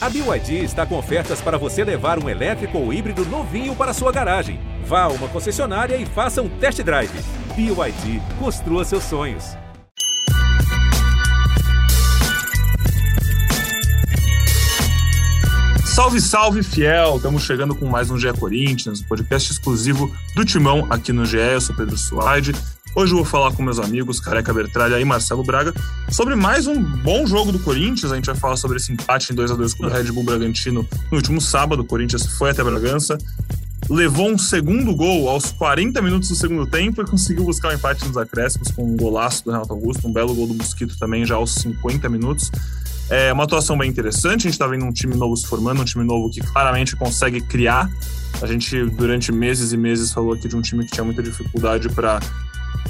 A BYD está com ofertas para você levar um elétrico ou híbrido novinho para sua garagem. Vá a uma concessionária e faça um test drive. BYD, construa seus sonhos. Salve, salve, fiel! Estamos chegando com mais um GE Corinthians, um podcast exclusivo do Timão aqui no GE. Eu sou Pedro Suaide. Hoje eu vou falar com meus amigos Careca Bertralha e Marcelo Braga sobre mais um bom jogo do Corinthians. A gente vai falar sobre esse empate em 2 a 2 com o Red Bull Bragantino no último sábado. O Corinthians foi até Bragança, levou um segundo gol aos 40 minutos do segundo tempo e conseguiu buscar um empate nos acréscimos com um golaço do Renato Augusto, um belo gol do Mosquito também já aos 50 minutos. É uma atuação bem interessante. A gente está vendo um time novo se formando, um time novo que claramente consegue criar. A gente, durante meses e meses, falou aqui de um time que tinha muita dificuldade para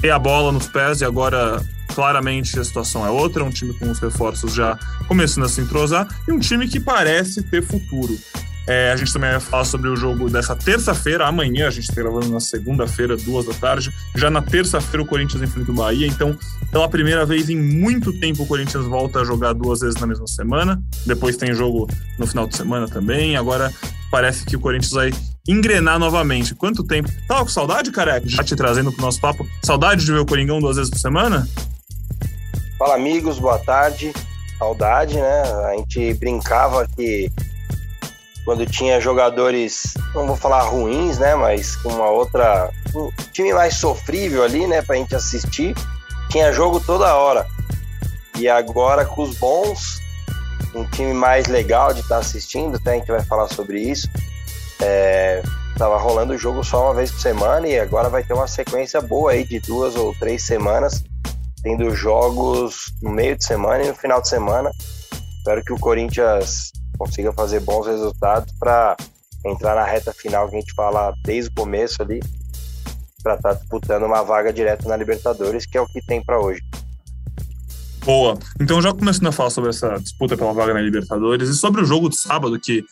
ter a bola nos pés e agora claramente a situação é outra. Um time com os reforços já começando a se entrosar e um time que parece ter futuro. É, a gente também vai falar sobre o jogo dessa terça-feira, amanhã, a gente está gravando na segunda-feira, duas da tarde. Já na terça-feira, o Corinthians enfrenta o Bahia. Então, pela primeira vez em muito tempo, o Corinthians volta a jogar duas vezes na mesma semana. Depois tem jogo no final de semana também. Agora parece que o Corinthians vai engrenar novamente. Quanto tempo? Tava com saudade, careca? Já te trazendo pro nosso papo. Saudade de ver o Coringão duas vezes por semana? Fala, amigos, boa tarde. Saudade, né? A gente brincava que quando tinha jogadores, não vou falar ruins, né, mas com uma outra, um time mais sofrível ali, né, pra gente assistir, tinha jogo toda hora. E agora com os bons, um time mais legal de estar tá assistindo, até a gente vai falar sobre isso. É, tava rolando o jogo só uma vez por semana e agora vai ter uma sequência boa aí de duas ou três semanas, tendo jogos no meio de semana e no final de semana. Espero que o Corinthians consiga fazer bons resultados para entrar na reta final que a gente fala desde o começo ali, para estar tá disputando uma vaga direta na Libertadores, que é o que tem para hoje. Boa. Então, já começando a falar sobre essa disputa pela vaga na Libertadores e sobre o jogo de sábado, que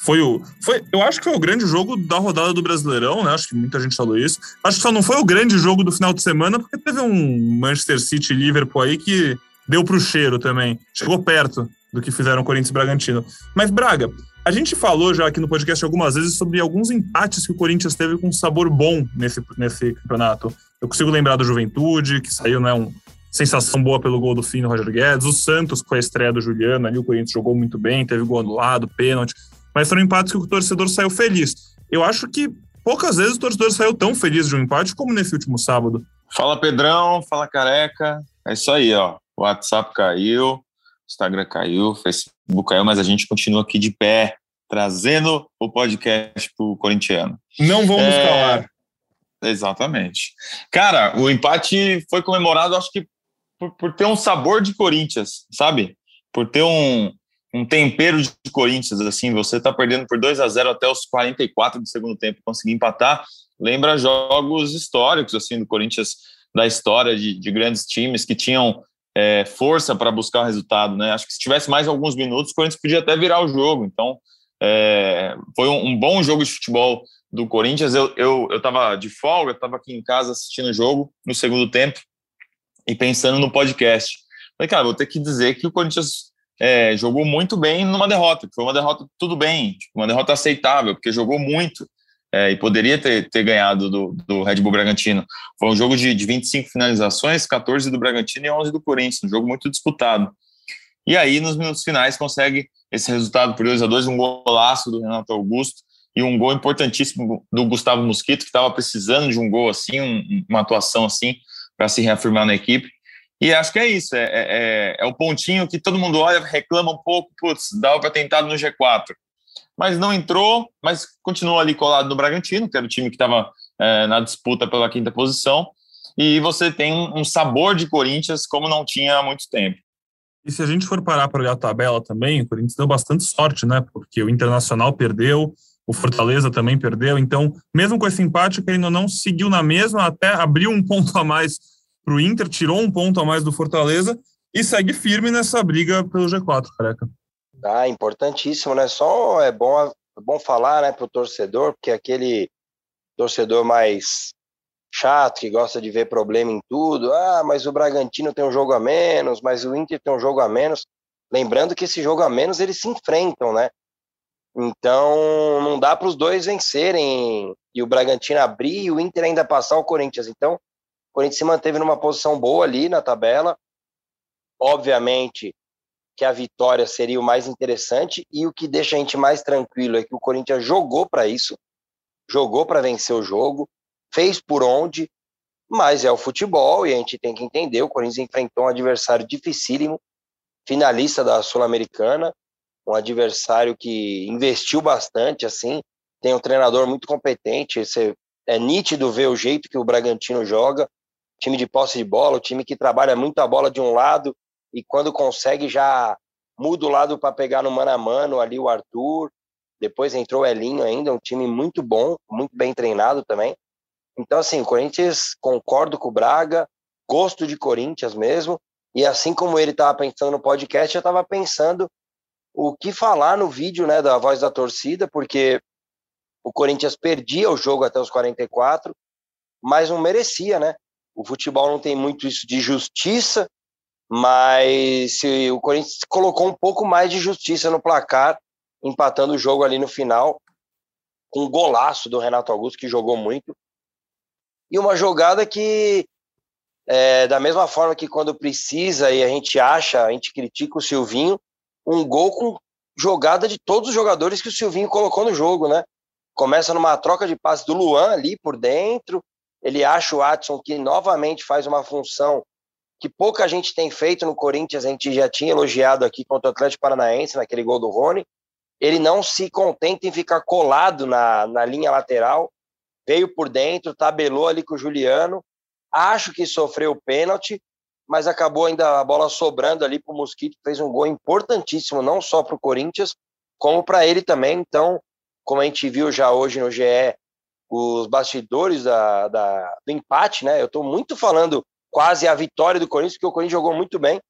foi o. Foi, eu acho que foi o grande jogo da rodada do Brasileirão, né? Acho que muita gente falou isso. Acho que só não foi o grande jogo do final de semana, porque teve um Manchester City Liverpool aí que deu pro cheiro também. Chegou perto do que fizeram o Corinthians e Bragantino. Mas, Braga, a gente falou já aqui no podcast algumas vezes sobre alguns empates que o Corinthians teve com sabor bom nesse, nesse campeonato. Eu consigo lembrar do Juventude, que saiu, né, um sensação boa pelo gol do fim do Roger Guedes, o Santos com a estreia do Juliano, ali o Corinthians jogou muito bem, teve gol anulado, pênalti, mas foram empates que o torcedor saiu feliz. Eu acho que poucas vezes o torcedor saiu tão feliz de um empate como nesse último sábado. Fala Pedrão, fala Careca, é isso aí, ó. O WhatsApp caiu, Instagram caiu, Facebook caiu, mas a gente continua aqui de pé, trazendo o podcast pro corintiano. Não vamos é... calar. Exatamente. Cara, o empate foi comemorado, acho que por, por, ter um sabor de Corinthians, sabe? Por ter um, um tempero de Corinthians, assim, você tá perdendo por 2 a 0 até os 44 do segundo tempo, conseguir empatar, lembra jogos históricos, assim, do Corinthians, da história de, de grandes times que tinham é, força para buscar o resultado, né? Acho que se tivesse mais alguns minutos, o Corinthians podia até virar o jogo. Então, é, foi um, um, bom jogo de futebol do Corinthians. Eu eu estava de folga, estava aqui em casa assistindo o jogo no segundo tempo e pensando no podcast. Falei, cara, vou ter que dizer que o Corinthians é, jogou muito bem numa derrota. Foi uma derrota tudo bem, tipo, uma derrota aceitável, porque jogou muito é, e poderia ter, ter ganhado do, do Red Bull Bragantino. Foi um jogo de, de 25 finalizações, 14 do Bragantino e 11 do Corinthians, um jogo muito disputado. E aí, nos minutos finais, consegue esse resultado por 2 a 2 um golaço do Renato Augusto e um gol importantíssimo do Gustavo Mosquito, que estava precisando de um gol assim, um, uma atuação assim, para se reafirmar na equipe. E acho que é isso, é, é, é, é o pontinho que todo mundo olha, reclama um pouco, putz, dava para tentar no G4 mas não entrou, mas continuou ali colado no Bragantino, que era o time que estava é, na disputa pela quinta posição. E você tem um sabor de Corinthians como não tinha há muito tempo. E se a gente for parar para olhar a tabela também, o Corinthians deu bastante sorte, né? Porque o Internacional perdeu, o Fortaleza também perdeu. Então, mesmo com esse empate, que ainda não seguiu na mesma, até abriu um ponto a mais para o Inter, tirou um ponto a mais do Fortaleza e segue firme nessa briga pelo G4, careca. Ah, importantíssimo, né? Só é bom, é bom falar, né, para o torcedor, porque aquele torcedor mais chato que gosta de ver problema em tudo. Ah, mas o Bragantino tem um jogo a menos, mas o Inter tem um jogo a menos. Lembrando que esse jogo a menos eles se enfrentam, né? Então não dá para os dois vencerem e o Bragantino abrir e o Inter ainda passar o Corinthians. Então o Corinthians se manteve numa posição boa ali na tabela. Obviamente que a vitória seria o mais interessante e o que deixa a gente mais tranquilo é que o Corinthians jogou para isso, jogou para vencer o jogo, fez por onde, mas é o futebol e a gente tem que entender, o Corinthians enfrentou um adversário dificílimo, finalista da Sul-Americana, um adversário que investiu bastante, assim, tem um treinador muito competente, é nítido ver o jeito que o Bragantino joga, time de posse de bola, o time que trabalha muito a bola de um lado e quando consegue já muda o lado para pegar no mano a mano ali o Arthur, depois entrou o Elinho ainda, um time muito bom, muito bem treinado também. Então, assim, o Corinthians, concordo com o Braga, gosto de Corinthians mesmo, e assim como ele estava pensando no podcast, eu estava pensando o que falar no vídeo né, da voz da torcida, porque o Corinthians perdia o jogo até os 44, mas não merecia, né? O futebol não tem muito isso de justiça, mas o Corinthians colocou um pouco mais de justiça no placar, empatando o jogo ali no final, com um golaço do Renato Augusto, que jogou muito. E uma jogada que, é, da mesma forma que quando precisa e a gente acha, a gente critica o Silvinho, um gol com jogada de todos os jogadores que o Silvinho colocou no jogo, né? Começa numa troca de passe do Luan ali por dentro, ele acha o Watson que novamente faz uma função que pouca gente tem feito no Corinthians, a gente já tinha elogiado aqui contra o Atlético Paranaense, naquele gol do Rony. Ele não se contenta em ficar colado na, na linha lateral, veio por dentro, tabelou ali com o Juliano. Acho que sofreu pênalti, mas acabou ainda a bola sobrando ali para o Mosquito, fez um gol importantíssimo, não só para o Corinthians, como para ele também. Então, como a gente viu já hoje no GE, os bastidores da, da do empate, né? Eu estou muito falando quase a vitória do Corinthians, porque o Corinthians jogou muito bem,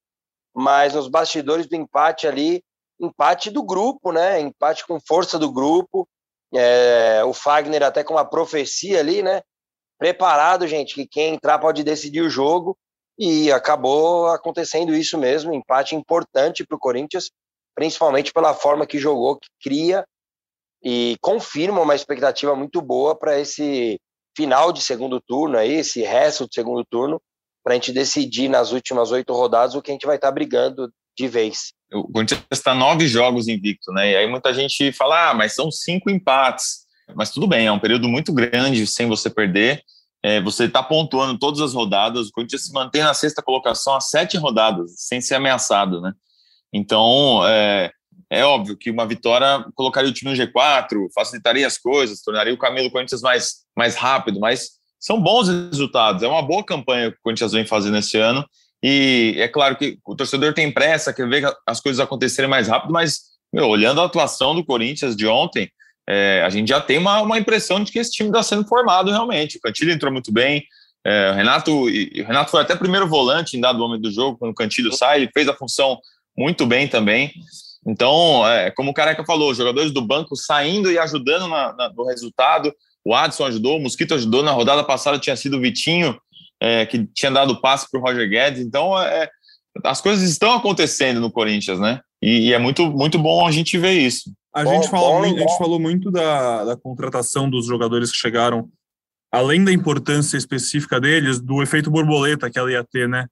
mas nos bastidores do empate ali, empate do grupo, né? Empate com força do grupo. É, o Fagner até com uma profecia ali, né? Preparado, gente, que quem entrar pode decidir o jogo. E acabou acontecendo isso mesmo, empate importante para o Corinthians, principalmente pela forma que jogou, que cria e confirma uma expectativa muito boa para esse final de segundo turno aí, esse resto do segundo turno, para a gente decidir nas últimas oito rodadas o que a gente vai estar tá brigando de vez. O Corinthians está nove jogos invicto, né? E aí muita gente fala, ah, mas são cinco empates. Mas tudo bem, é um período muito grande sem você perder. É, você está pontuando todas as rodadas. O Corinthians se mantém na sexta colocação há sete rodadas, sem ser ameaçado, né? Então, é, é óbvio que uma vitória colocaria o time no G4, facilitaria as coisas, tornaria o caminho do Corinthians mais, mais rápido, mas são bons resultados. É uma boa campanha que o Corinthians vem fazendo esse ano. E é claro que o torcedor tem pressa, quer ver as coisas acontecerem mais rápido, mas meu, olhando a atuação do Corinthians de ontem, é, a gente já tem uma, uma impressão de que esse time está sendo formado realmente. O Cantilho entrou muito bem, é, o Renato, e, o Renato foi até primeiro volante em dado momento do jogo, quando o Cantilho sai, ele fez a função muito bem também. Então, é, como o Careca falou, jogadores do banco saindo e ajudando na, na, no resultado, o Adson ajudou, o Mosquito ajudou. Na rodada passada tinha sido o Vitinho é, que tinha dado passe para o Roger Guedes. Então, é, as coisas estão acontecendo no Corinthians, né? E, e, é muito, muito bom a gente ver isso. A, bom, gente, falou muito, a gente falou muito da, da contratação dos jogadores que chegaram, além da importância específica deles, do efeito borboleta que ela ia ter, né?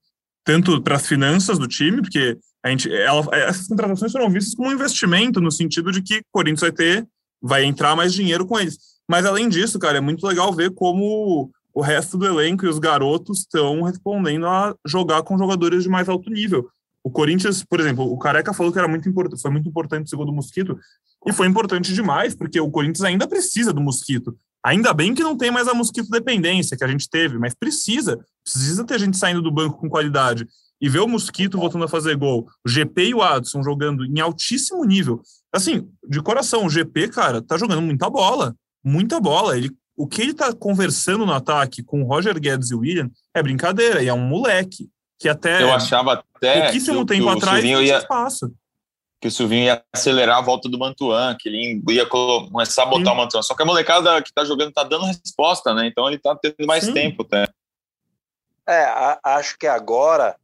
Tanto para as finanças do time, porque a gente, ela, essas contratações foram vistas como um investimento, no sentido de que o Corinthians vai ter, vai entrar mais dinheiro com eles. Mas além disso, cara, é muito legal ver como o resto do elenco e os garotos estão respondendo a jogar com jogadores de mais alto nível. O Corinthians, por exemplo, o Careca falou que era muito importante, foi muito importante o segundo Mosquito, e foi importante demais, porque o Corinthians ainda precisa do Mosquito. Ainda bem que não tem mais a Mosquito dependência que a gente teve, mas precisa. Precisa ter gente saindo do banco com qualidade. E ver o Mosquito voltando a fazer gol, o GP e o Adson jogando em altíssimo nível. Assim, de coração, o GP, cara, tá jogando muita bola muita bola. Ele, o que ele tá conversando no ataque com o Roger Guedes e o William é brincadeira, e é um moleque que até. Eu achava até. Pouquíssimo que, tempo que atrás tinha ia, espaço. Que o Silvinho ia acelerar a volta do Mantuan, que ele ia começar a botar Sim. o Mantuan. Só que a molecada que tá jogando tá dando resposta, né? Então ele tá tendo mais Sim. tempo até. É, a, acho que agora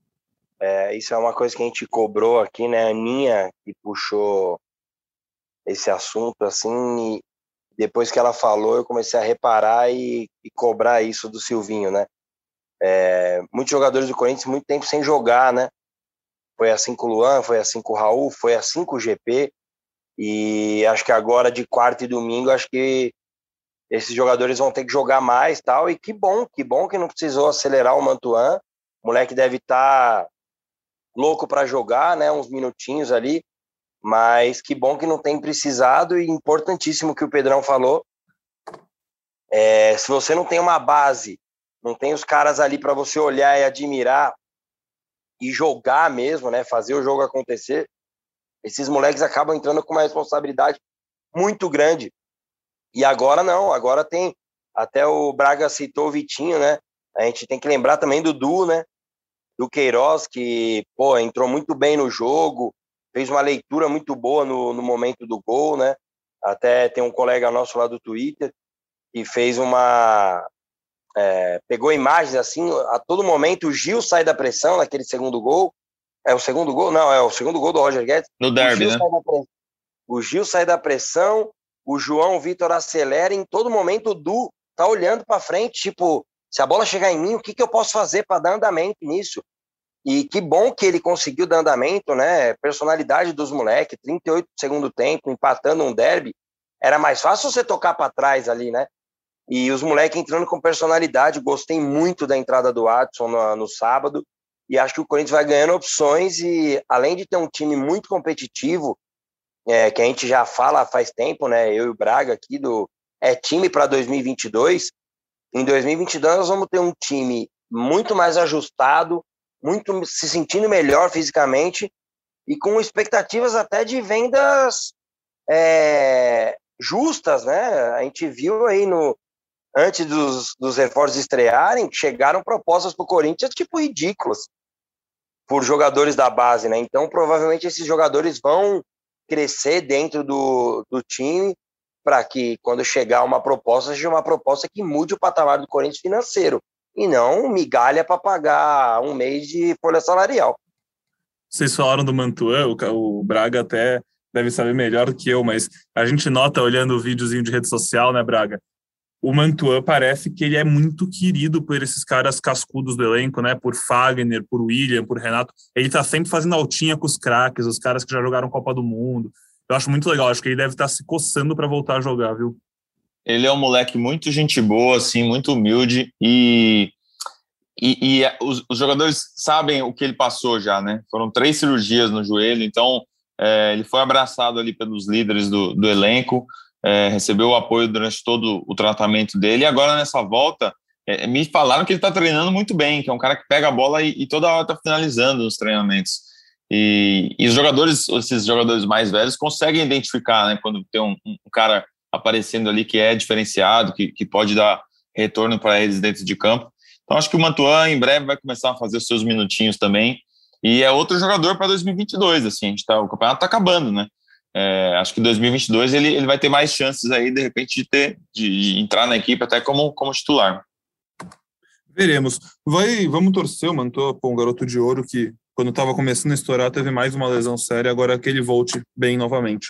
É, isso é uma coisa que a gente cobrou aqui, né? A Aninha que puxou esse assunto, assim, e depois que ela falou, eu comecei a reparar e, e cobrar isso do Silvinho, né? É, muitos jogadores do Corinthians muito tempo sem jogar, né? Foi assim com o Luan, foi assim com o Raul, foi assim com o GP. E acho que agora, de quarta e domingo, acho que esses jogadores vão ter que jogar mais tal. E que bom, que bom que não precisou acelerar o Mantuan. O moleque deve estar tá louco para jogar, né? Uns minutinhos ali. Mas que bom que não tem precisado. E importantíssimo que o Pedrão falou. É, se você não tem uma base, não tem os caras ali para você olhar e admirar e jogar mesmo, né? Fazer o jogo acontecer esses moleques acabam entrando com uma responsabilidade muito grande. E agora não, agora tem. Até o Braga citou o Vitinho, né? A gente tem que lembrar também do Du, né? Do Queiroz, que pô, entrou muito bem no jogo, fez uma leitura muito boa no, no momento do gol, né? Até tem um colega nosso lá do Twitter que fez uma. É, pegou imagens assim, a todo momento o Gil sai da pressão naquele segundo gol, é o segundo gol? Não, é o segundo gol do Roger Guedes. No derby, o né? O Gil sai da pressão, o João Vitor acelera, em todo momento o Du tá olhando para frente, tipo, se a bola chegar em mim, o que, que eu posso fazer para dar andamento nisso? E que bom que ele conseguiu dar andamento, né? Personalidade dos moleques, 38 segundo tempo, empatando um derby. Era mais fácil você tocar para trás ali, né? E os moleques entrando com personalidade. Gostei muito da entrada do Watson no, no sábado e acho que o Corinthians vai ganhando opções e além de ter um time muito competitivo, é, que a gente já fala faz tempo, né? Eu e o Braga aqui do é time para 2022. Em 2022 nós vamos ter um time muito mais ajustado, muito se sentindo melhor fisicamente e com expectativas até de vendas é, justas, né? A gente viu aí no antes dos, dos reforços estrearem, chegaram propostas para o Corinthians tipo ridículas por jogadores da base, né? Então, provavelmente esses jogadores vão crescer dentro do, do time para que, quando chegar uma proposta, seja uma proposta que mude o patamar do Corinthians financeiro e não migalha para pagar um mês de folha salarial. Vocês falaram do Mantuan, o, o Braga até deve saber melhor do que eu, mas a gente nota olhando o videozinho de rede social, né, Braga? o Mantuan parece que ele é muito querido por esses caras cascudos do elenco, né? Por Fagner, por William, por Renato. Ele tá sempre fazendo altinha com os craques, os caras que já jogaram Copa do Mundo. Eu acho muito legal, acho que ele deve estar tá se coçando para voltar a jogar, viu? Ele é um moleque muito gente boa, assim, muito humilde e e, e os, os, jogadores sabem o que ele passou já, né? Foram três cirurgias no joelho, então é, ele foi abraçado ali pelos líderes do, do elenco é, recebeu o apoio durante todo o tratamento dele, e agora nessa volta, é, me falaram que ele está treinando muito bem, que é um cara que pega a bola e, e toda hora está finalizando os treinamentos. E, e, os jogadores, esses jogadores mais velhos, conseguem identificar, né, quando tem um, um cara aparecendo ali que é diferenciado, que, que pode dar retorno para eles dentro de campo. Então, acho que o Mantuan em breve vai começar a fazer os seus minutinhos também. E é outro jogador para 2022, assim, tá, o campeonato está acabando, né? É, acho que 2022 ele, ele vai ter mais chances aí, de repente, de, ter, de, de entrar na equipe até como, como titular. Veremos. Vai, vamos torcer, mano. Tô com um garoto de ouro que, quando estava começando a estourar, teve mais uma lesão séria, agora que ele volte bem novamente.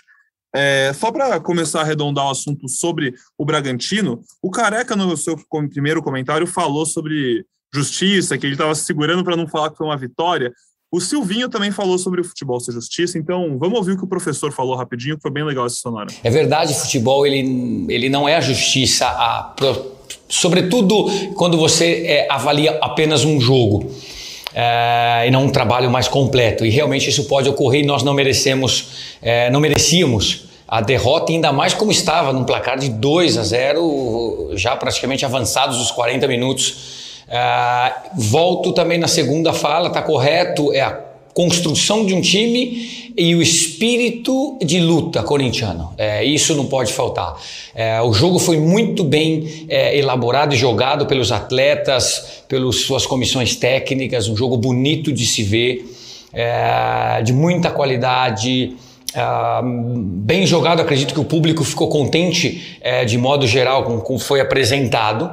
É, só para começar a arredondar o assunto sobre o Bragantino, o Careca, no seu primeiro comentário, falou sobre justiça, que ele estava se segurando para não falar que foi uma vitória. O Silvinho também falou sobre o futebol ser justiça, então vamos ouvir o que o professor falou rapidinho, que foi bem legal essa sonora. É verdade, futebol ele, ele não é a justiça, a, sobretudo quando você é, avalia apenas um jogo. É, e não um trabalho mais completo. E realmente isso pode ocorrer e nós não merecemos, é, não merecíamos a derrota, ainda mais como estava num placar de 2 a 0, já praticamente avançados os 40 minutos Uh, volto também na segunda fala, está correto, é a construção de um time e o espírito de luta corintiano. É, isso não pode faltar. É, o jogo foi muito bem é, elaborado e jogado pelos atletas, pelas suas comissões técnicas, um jogo bonito de se ver, é, de muita qualidade. Uh, bem jogado, acredito que o público ficou contente é, de modo geral com como foi apresentado.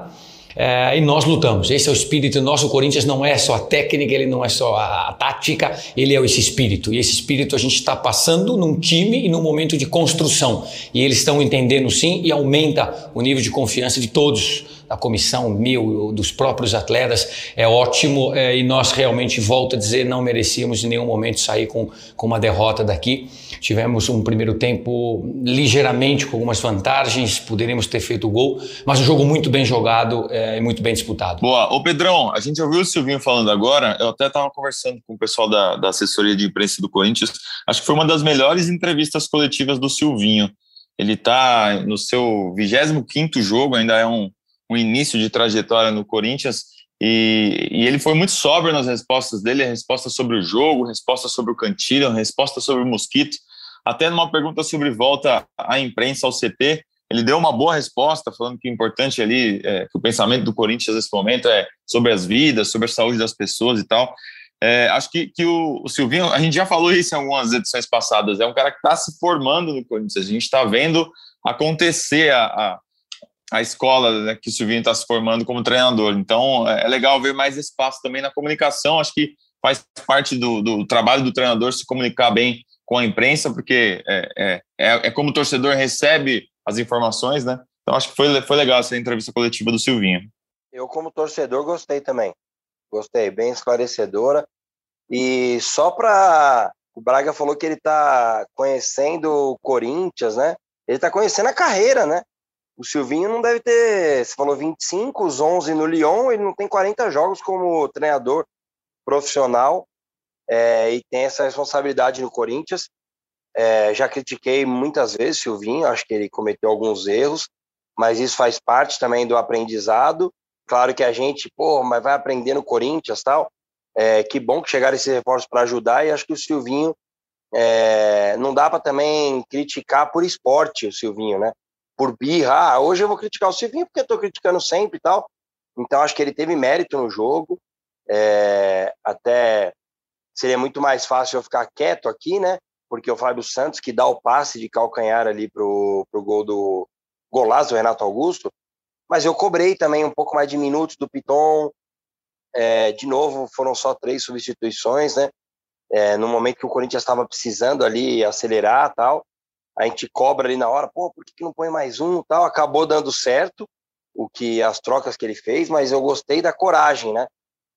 É, e nós lutamos. Esse é o espírito nosso. Corinthians não é só a técnica, ele não é só a, a tática, ele é esse espírito. E esse espírito a gente está passando num time e num momento de construção. E eles estão entendendo sim e aumenta o nível de confiança de todos da comissão, mil, dos próprios atletas, é ótimo é, e nós realmente, volto a dizer, não merecíamos em nenhum momento sair com, com uma derrota daqui. Tivemos um primeiro tempo ligeiramente com algumas vantagens, poderíamos ter feito o gol, mas um jogo muito bem jogado é, e muito bem disputado. Boa. Ô Pedrão, a gente ouviu o Silvinho falando agora, eu até estava conversando com o pessoal da, da assessoria de imprensa do Corinthians, acho que foi uma das melhores entrevistas coletivas do Silvinho. Ele está no seu 25 jogo, ainda é um, um início de trajetória no Corinthians e, e, ele foi muito sóbrio nas respostas dele, a resposta sobre o jogo, resposta sobre o Cantilho, resposta sobre o Mosquito, até numa pergunta sobre volta à imprensa ao CT, ele deu uma boa resposta, falando que o importante ali, é, que o pensamento do Corinthians nesse momento é sobre as vidas, sobre a saúde das pessoas e tal. É, acho que, que o, o, Silvinho, a gente já falou isso em algumas edições passadas, é um cara que está se formando no Corinthians, a gente está vendo acontecer a, a a escola né, que o Silvinho está se formando como treinador. Então, é, é legal ver mais espaço também na comunicação. Acho que faz parte do, do trabalho do treinador se comunicar bem com a imprensa, porque é, é, é, é como o torcedor recebe as informações, né? Então, acho que foi, foi legal essa entrevista coletiva do Silvinho. Eu, como torcedor, gostei também. Gostei, bem esclarecedora. E só para. O Braga falou que ele está conhecendo o Corinthians, né? Ele está conhecendo a carreira, né? O Silvinho não deve ter, você falou 25, os 11 no Lyon, ele não tem 40 jogos como treinador profissional é, e tem essa responsabilidade no Corinthians. É, já critiquei muitas vezes o Silvinho, acho que ele cometeu alguns erros, mas isso faz parte também do aprendizado. Claro que a gente, pô, mas vai aprender no Corinthians tal. É, que bom que chegaram esses reforços para ajudar e acho que o Silvinho é, não dá para também criticar por esporte o Silvinho, né? Por birra. Ah, hoje eu vou criticar o Silvinho porque eu tô criticando sempre e tal. Então acho que ele teve mérito no jogo. É, até seria muito mais fácil eu ficar quieto aqui, né? Porque o Fábio Santos, que dá o passe de calcanhar ali pro, pro gol do golaço do Renato Augusto, mas eu cobrei também um pouco mais de minutos do Piton. É, de novo, foram só três substituições, né? É, no momento que o Corinthians estava precisando ali acelerar tal a gente cobra ali na hora, pô, por que, que não põe mais um tal? Acabou dando certo o que as trocas que ele fez, mas eu gostei da coragem, né?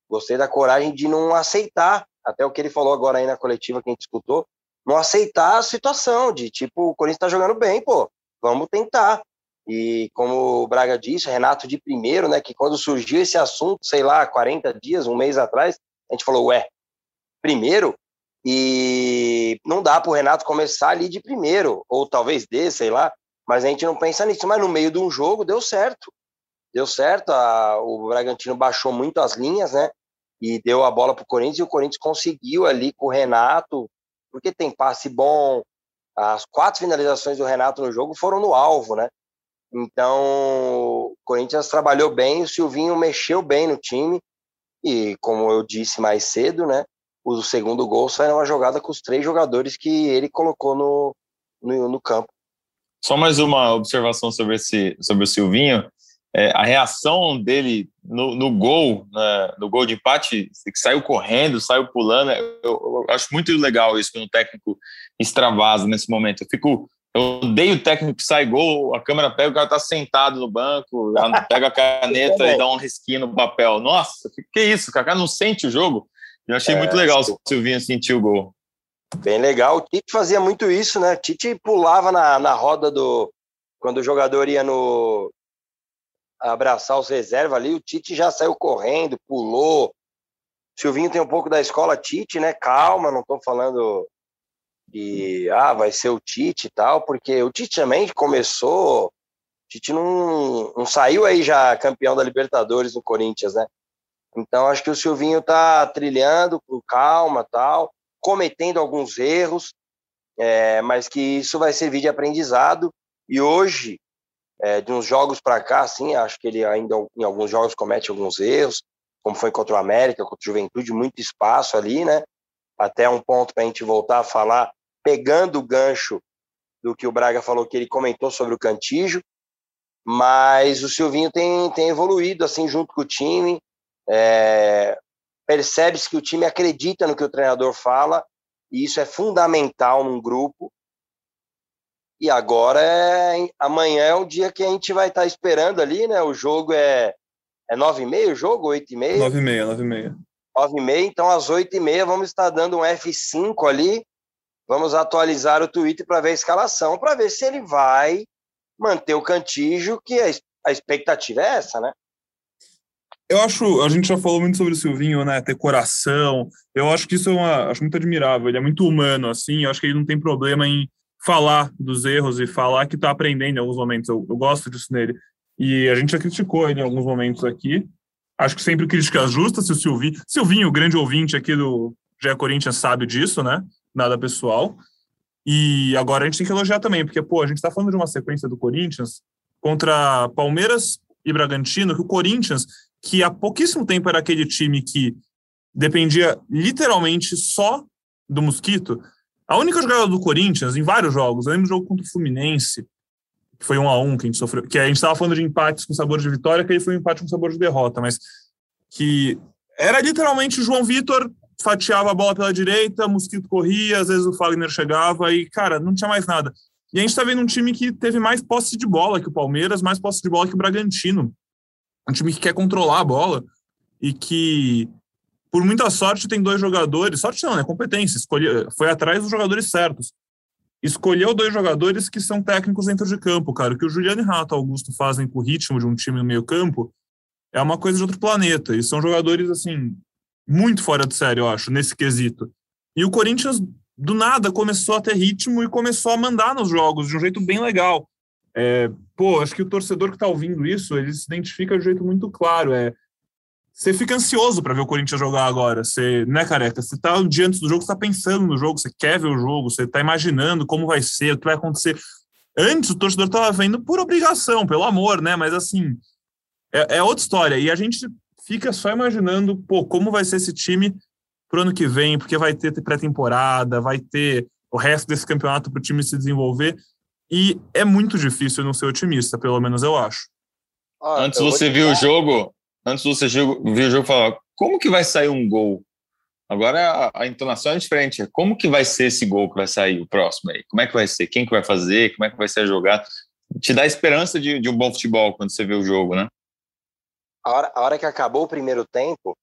Gostei da coragem de não aceitar, até o que ele falou agora aí na coletiva que a gente escutou, não aceitar a situação de tipo, o Corinthians tá jogando bem, pô, vamos tentar. E como o Braga disse, Renato de primeiro, né, que quando surgiu esse assunto, sei lá, 40 dias, um mês atrás, a gente falou, ué, primeiro, e não dá para o Renato começar ali de primeiro, ou talvez dê, sei lá, mas a gente não pensa nisso. Mas no meio de um jogo deu certo. Deu certo, a, o Bragantino baixou muito as linhas, né? E deu a bola para o Corinthians e o Corinthians conseguiu ali com o Renato, porque tem passe bom. As quatro finalizações do Renato no jogo foram no alvo, né? Então, o Corinthians trabalhou bem, o Silvinho mexeu bem no time. E como eu disse mais cedo, né? O segundo gol sai numa jogada com os três jogadores que ele colocou no, no, no campo. Só mais uma observação sobre, esse, sobre o Silvinho. É, a reação dele no, no gol, né, no gol de empate, que saiu correndo, saiu pulando, eu, eu, acho muito legal isso quando o técnico extravasa nesse momento. Eu fico, eu odeio o técnico que sai gol, a câmera pega, o cara tá sentado no banco, pega a caneta e dá um risquinho no papel. Nossa, que isso, o cara não sente o jogo. Eu achei é, muito legal o Silvinho sentir o gol. Bem legal. O Tite fazia muito isso, né? O Tite pulava na, na roda do. Quando o jogador ia no. abraçar os reservas ali, o Tite já saiu correndo, pulou. O Silvinho tem um pouco da escola Tite, né? Calma, não estou falando de. Ah, vai ser o Tite e tal, porque o Tite também começou. O Tite não, não saiu aí já campeão da Libertadores no Corinthians, né? Então, acho que o Silvinho está trilhando com calma, tal, cometendo alguns erros, é, mas que isso vai servir de aprendizado. E hoje, é, de uns jogos para cá, sim, acho que ele ainda em alguns jogos comete alguns erros, como foi contra o América, contra o Juventude, muito espaço ali, né? Até um ponto para a gente voltar a falar, pegando o gancho do que o Braga falou, que ele comentou sobre o Cantígio, Mas o Silvinho tem, tem evoluído assim junto com o time. É, Percebe-se que o time acredita no que o treinador fala, e isso é fundamental num grupo. E agora é, amanhã é o dia que a gente vai estar tá esperando ali, né? O jogo é é nove e meia o jogo, oito e meia? Nove e meia, nove e meia. Nove e meia, então às oito e meia vamos estar dando um F5 ali, vamos atualizar o Twitter para ver a escalação, para ver se ele vai manter o Cantígio, que a, a expectativa é essa, né? Eu acho, a gente já falou muito sobre o Silvinho, né? Ter coração. Eu acho que isso é uma, acho muito admirável. Ele é muito humano, assim. Eu acho que ele não tem problema em falar dos erros e falar que está aprendendo em alguns momentos. Eu, eu, gosto disso nele. E a gente já criticou ele em alguns momentos aqui. Acho que sempre críticas justas. Se o Silvinho, Silvinho, grande ouvinte aqui do GE Corinthians, sabe disso, né? Nada pessoal. E agora a gente tem que elogiar também, porque, pô, a gente está falando de uma sequência do Corinthians contra Palmeiras e Bragantino, que o Corinthians, que há pouquíssimo tempo era aquele time que dependia literalmente só do Mosquito, a única jogada do Corinthians, em vários jogos, eu lembro do jogo contra o Fluminense, que foi um a um que a gente sofreu, que a gente estava falando de empates com sabor de vitória, que aí foi um empate com sabor de derrota, mas que era literalmente João Vitor fatiava a bola pela direita, Mosquito corria, às vezes o Fagner chegava e, cara, não tinha mais nada. E a gente está vendo um time que teve mais posse de bola que o Palmeiras, mais posse de bola que o Bragantino. Um time que quer controlar a bola e que por muita sorte, tem dois jogadores, sorte não, né? Competência, escolheu, foi atrás dos jogadores certos. Escolheu dois jogadores que são técnicos dentro de campo, cara. O que o Juliano e Rato Augusto fazem com o ritmo de um time no meio-campo é uma coisa de outro planeta. E são jogadores, assim, muito fora de série, eu acho, nesse quesito. E o Corinthians, do nada, começou a ter ritmo e começou a mandar nos jogos de um jeito bem legal. É, pô, acho que o torcedor que está ouvindo isso, ele se identifica de um jeito muito claro. É, você fica ansioso para ver o Corinthians jogar agora. Você, né, careca? Você tá dia antes do jogo, você tá pensando no jogo, você quer ver o jogo, você tá imaginando como vai ser, o que vai acontecer. Antes o torcedor tava vendo por obrigação, pelo amor, né? Mas assim, é, é outra história. E a gente fica só imaginando, pô, como vai ser esse time pro ano que vem, porque vai ter pré-temporada, vai ter o resto desse campeonato para o time se desenvolver. E é muito difícil não ser otimista, pelo menos eu acho. Ah, Antes você viu o jogo, antes você ver o jogo falar como que vai sair um gol? Agora a, a, entonação é diferente. Como que vai ser esse gol que vai sair, o próximo aí? Como é que vai ser? Quem que vai fazer? Como é que vai ser a jogada? Te dá esperança de, de um bom futebol quando você vê o jogo, né? A hora, a hora que acabou o primeiro tempo,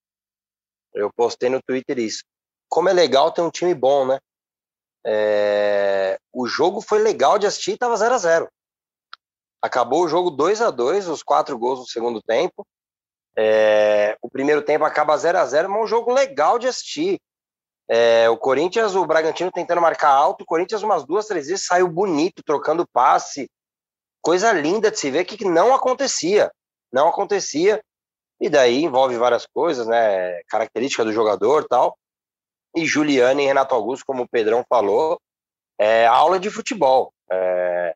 eu postei no Twitter isso. Como é legal ter um time bom, né? É... O jogo foi legal de assistir, tava 0 a 0 Acabou o jogo 2 a 2 os quatro gols no segundo tempo. É, o primeiro tempo acaba 0 a 0 mas é um jogo legal de assistir. É, o Corinthians, o Bragantino tentando marcar alto, o Corinthians umas duas, três vezes saiu bonito, trocando passe. Coisa linda de se ver que não acontecia. Não acontecia. E daí envolve várias coisas, né? Característica do jogador tal. E Juliano e Renato Augusto, como o Pedrão falou, é aula de futebol. É,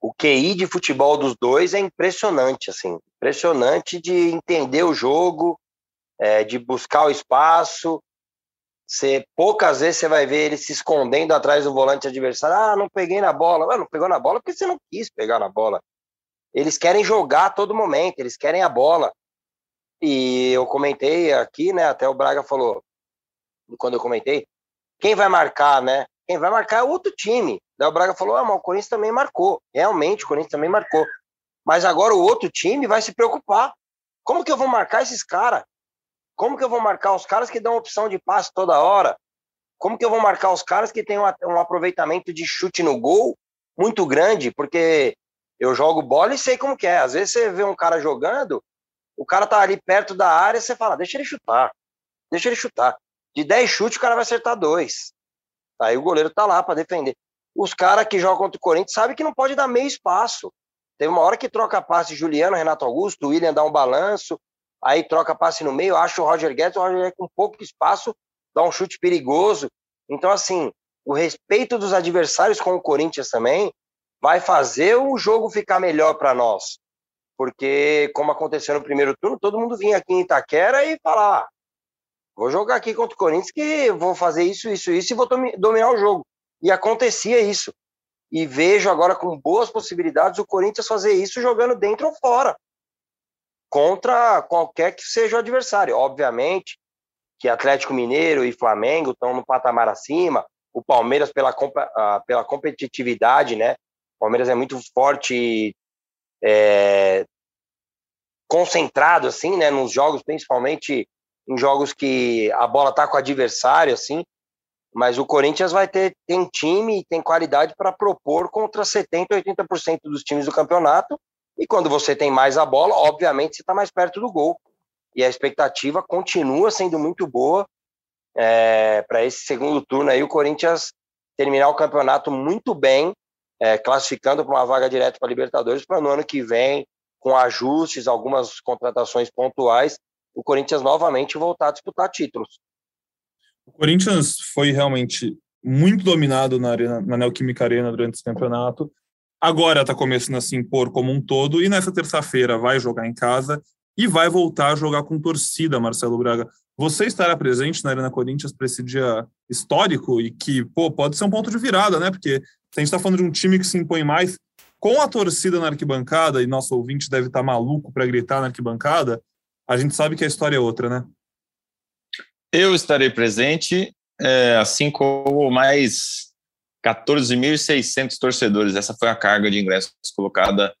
o QI de futebol dos dois é impressionante, assim, impressionante de entender o jogo, é, de buscar o espaço. Você, poucas vezes você vai ver ele se escondendo atrás do volante adversário. Ah, não peguei na bola. Não pegou na bola porque você não quis pegar na bola. Eles querem jogar a todo momento, eles querem a bola. E eu comentei aqui, né? Até o Braga falou, quando eu comentei, quem vai marcar, né? Quem vai marcar é outro time. Daí o Braga falou: ah, mas o Corinthians também marcou. Realmente, o Corinthians também marcou. Mas agora o outro time vai se preocupar. Como que eu vou marcar esses caras? Como que eu vou marcar os caras que dão opção de passe toda hora? Como que eu vou marcar os caras que têm um aproveitamento de chute no gol muito grande? Porque eu jogo bola e sei como que é. Às vezes você vê um cara jogando, o cara tá ali perto da área, você fala, deixa ele chutar. Deixa ele chutar. De 10 chutes, o cara vai acertar dois. Aí o goleiro tá lá para defender os caras que jogam contra o Corinthians sabem que não pode dar meio espaço. Teve uma hora que troca passe Juliano, Renato Augusto, o William dá um balanço, aí troca passe no meio, acha o Roger Guedes, o Roger Guedes com pouco espaço, dá um chute perigoso. Então, assim, o respeito dos adversários com o Corinthians também vai fazer o jogo ficar melhor para nós. Porque, como aconteceu no primeiro turno, todo mundo vinha aqui em Itaquera e falar: vou jogar aqui contra o Corinthians que vou fazer isso, isso, isso e vou dominar o jogo. E acontecia isso. e vejo agora com boas possibilidades o Corinthians fazer isso jogando dentro ou fora, contra qualquer que seja o adversário. Obviamente que Atlético Mineiro e Flamengo estão no patamar acima, o Palmeiras pela, ah, pela competitividade, né? O Palmeiras é muito forte, é, concentrado, assim, né? Nos jogos, principalmente em jogos que a bola tá com o adversário, assim. Mas o Corinthians vai ter tem time e tem qualidade para propor contra 70, 80% dos times do campeonato. E quando você tem mais a bola, obviamente você está mais perto do gol. E a expectativa continua sendo muito boa é, para esse segundo turno aí. O Corinthians terminar o campeonato muito bem, é, classificando para uma vaga direta para Libertadores para no ano que vem, com ajustes, algumas contratações pontuais, o Corinthians novamente voltar a disputar títulos. O Corinthians foi realmente muito dominado na, arena, na Neoquímica Arena durante esse campeonato. Agora está começando a se impor como um todo e nessa terça-feira vai jogar em casa e vai voltar a jogar com torcida, Marcelo Braga. Você estará presente na Arena Corinthians para esse dia histórico e que, pô, pode ser um ponto de virada, né? Porque a gente está falando de um time que se impõe mais com a torcida na arquibancada, e nosso ouvinte deve estar tá maluco para gritar na arquibancada, a gente sabe que a história é outra, né? Eu estarei presente, é, assim como mais 14.600 torcedores. Essa foi a carga de ingressos colocada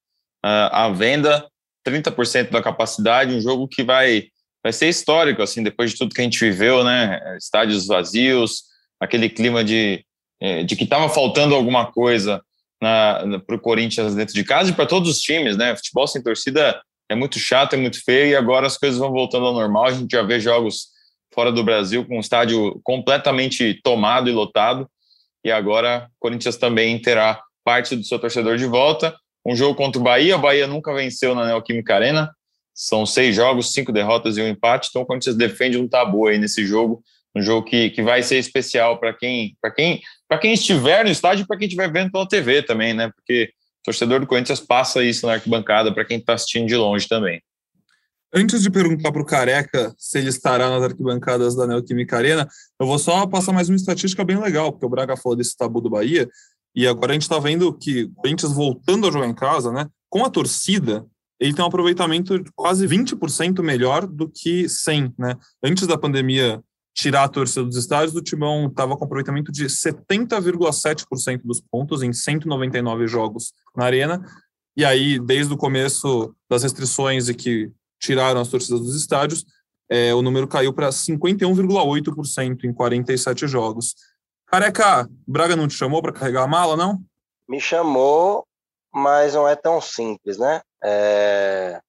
uh, à venda, 30% da capacidade, um jogo que vai, vai ser histórico, assim, depois de tudo que a gente viveu, né? Estádios vazios, aquele clima de, é, de que estava faltando alguma coisa para o Corinthians dentro de casa e para todos os times, né? Futebol sem torcida é muito chato, é muito feio, e agora as coisas vão voltando ao normal. A gente já vê jogos fora do Brasil, com o estádio completamente tomado e lotado. E agora o Corinthians também terá parte do seu torcedor de volta. Um jogo contra o Bahia. O Bahia nunca venceu na Neoquímica Arena. São seis jogos, cinco derrotas e um empate. Então o Corinthians defende um tabu aí nesse jogo. Um jogo que, que vai ser especial para quem, quem, quem estiver no estádio para quem estiver vendo pela TV também, né? Porque torcedor do Corinthians passa isso na arquibancada para quem está assistindo de longe também. Antes de perguntar para o Careca se ele estará nas arquibancadas da Neoquímica Arena, eu vou só passar mais uma estatística bem legal, porque o Braga falou desse tabu do Bahia, e agora a gente está vendo que o Corinthians voltando a jogar em casa, né, com a torcida, ele tem um aproveitamento de quase 20% melhor do que sem, né? Antes da pandemia tirar a torcida dos estádios, o Timão estava com aproveitamento de 70,7% dos pontos em 199 jogos na arena. E aí, desde o começo das restrições e que tiraram as torcidas dos estádios, é, o número caiu para 51,8% em 47 jogos. Careca, Braga não te chamou para carregar a mala, não? Me chamou, mas não é tão simples, né? É...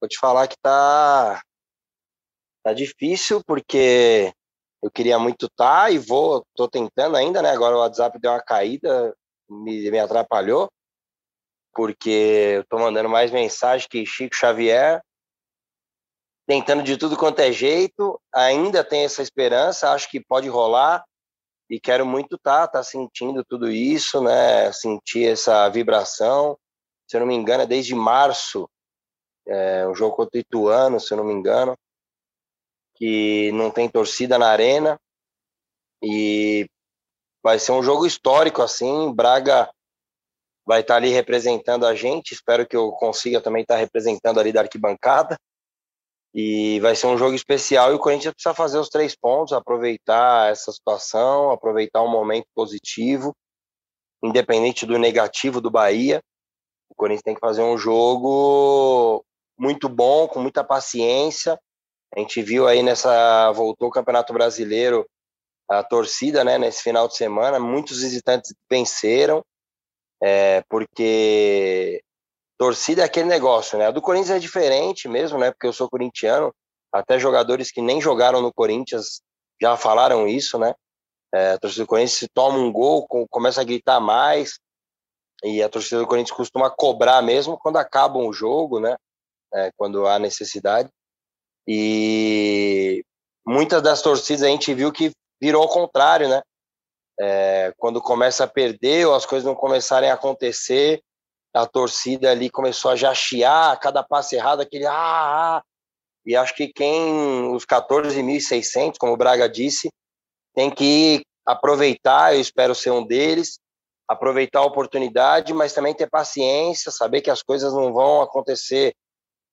Vou te falar que tá, tá difícil, porque eu queria muito estar tá, e vou, tô tentando ainda, né? Agora o WhatsApp deu uma caída, me, me atrapalhou, porque eu tô mandando mais mensagem que Chico Xavier, tentando de tudo quanto é jeito, ainda tem essa esperança, acho que pode rolar e quero muito estar tá, tá sentindo tudo isso, né? Sentir essa vibração. Se eu não me engano, é desde março, é, o jogo contra o Ituano, se eu não me engano, que não tem torcida na arena e vai ser um jogo histórico assim. Braga vai estar tá ali representando a gente. Espero que eu consiga também estar tá representando ali da arquibancada. E vai ser um jogo especial e o Corinthians precisa fazer os três pontos, aproveitar essa situação, aproveitar um momento positivo, independente do negativo do Bahia. O Corinthians tem que fazer um jogo muito bom, com muita paciência. A gente viu aí nessa. Voltou o Campeonato Brasileiro, a torcida, né, nesse final de semana. Muitos visitantes venceram, é, porque torcida é aquele negócio, né? A do Corinthians é diferente mesmo, né? Porque eu sou corintiano, até jogadores que nem jogaram no Corinthians já falaram isso, né? É, a torcida do Corinthians se toma um gol, começa a gritar mais, e a torcida do Corinthians costuma cobrar mesmo quando acaba o jogo, né? É, quando há necessidade. E muitas das torcidas a gente viu que virou ao contrário, né? É, quando começa a perder ou as coisas não começarem a acontecer, a torcida ali começou a já chiar, cada passo errado, aquele ah, ah. E acho que quem, os 14.600, como o Braga disse, tem que aproveitar, eu espero ser um deles, aproveitar a oportunidade, mas também ter paciência, saber que as coisas não vão acontecer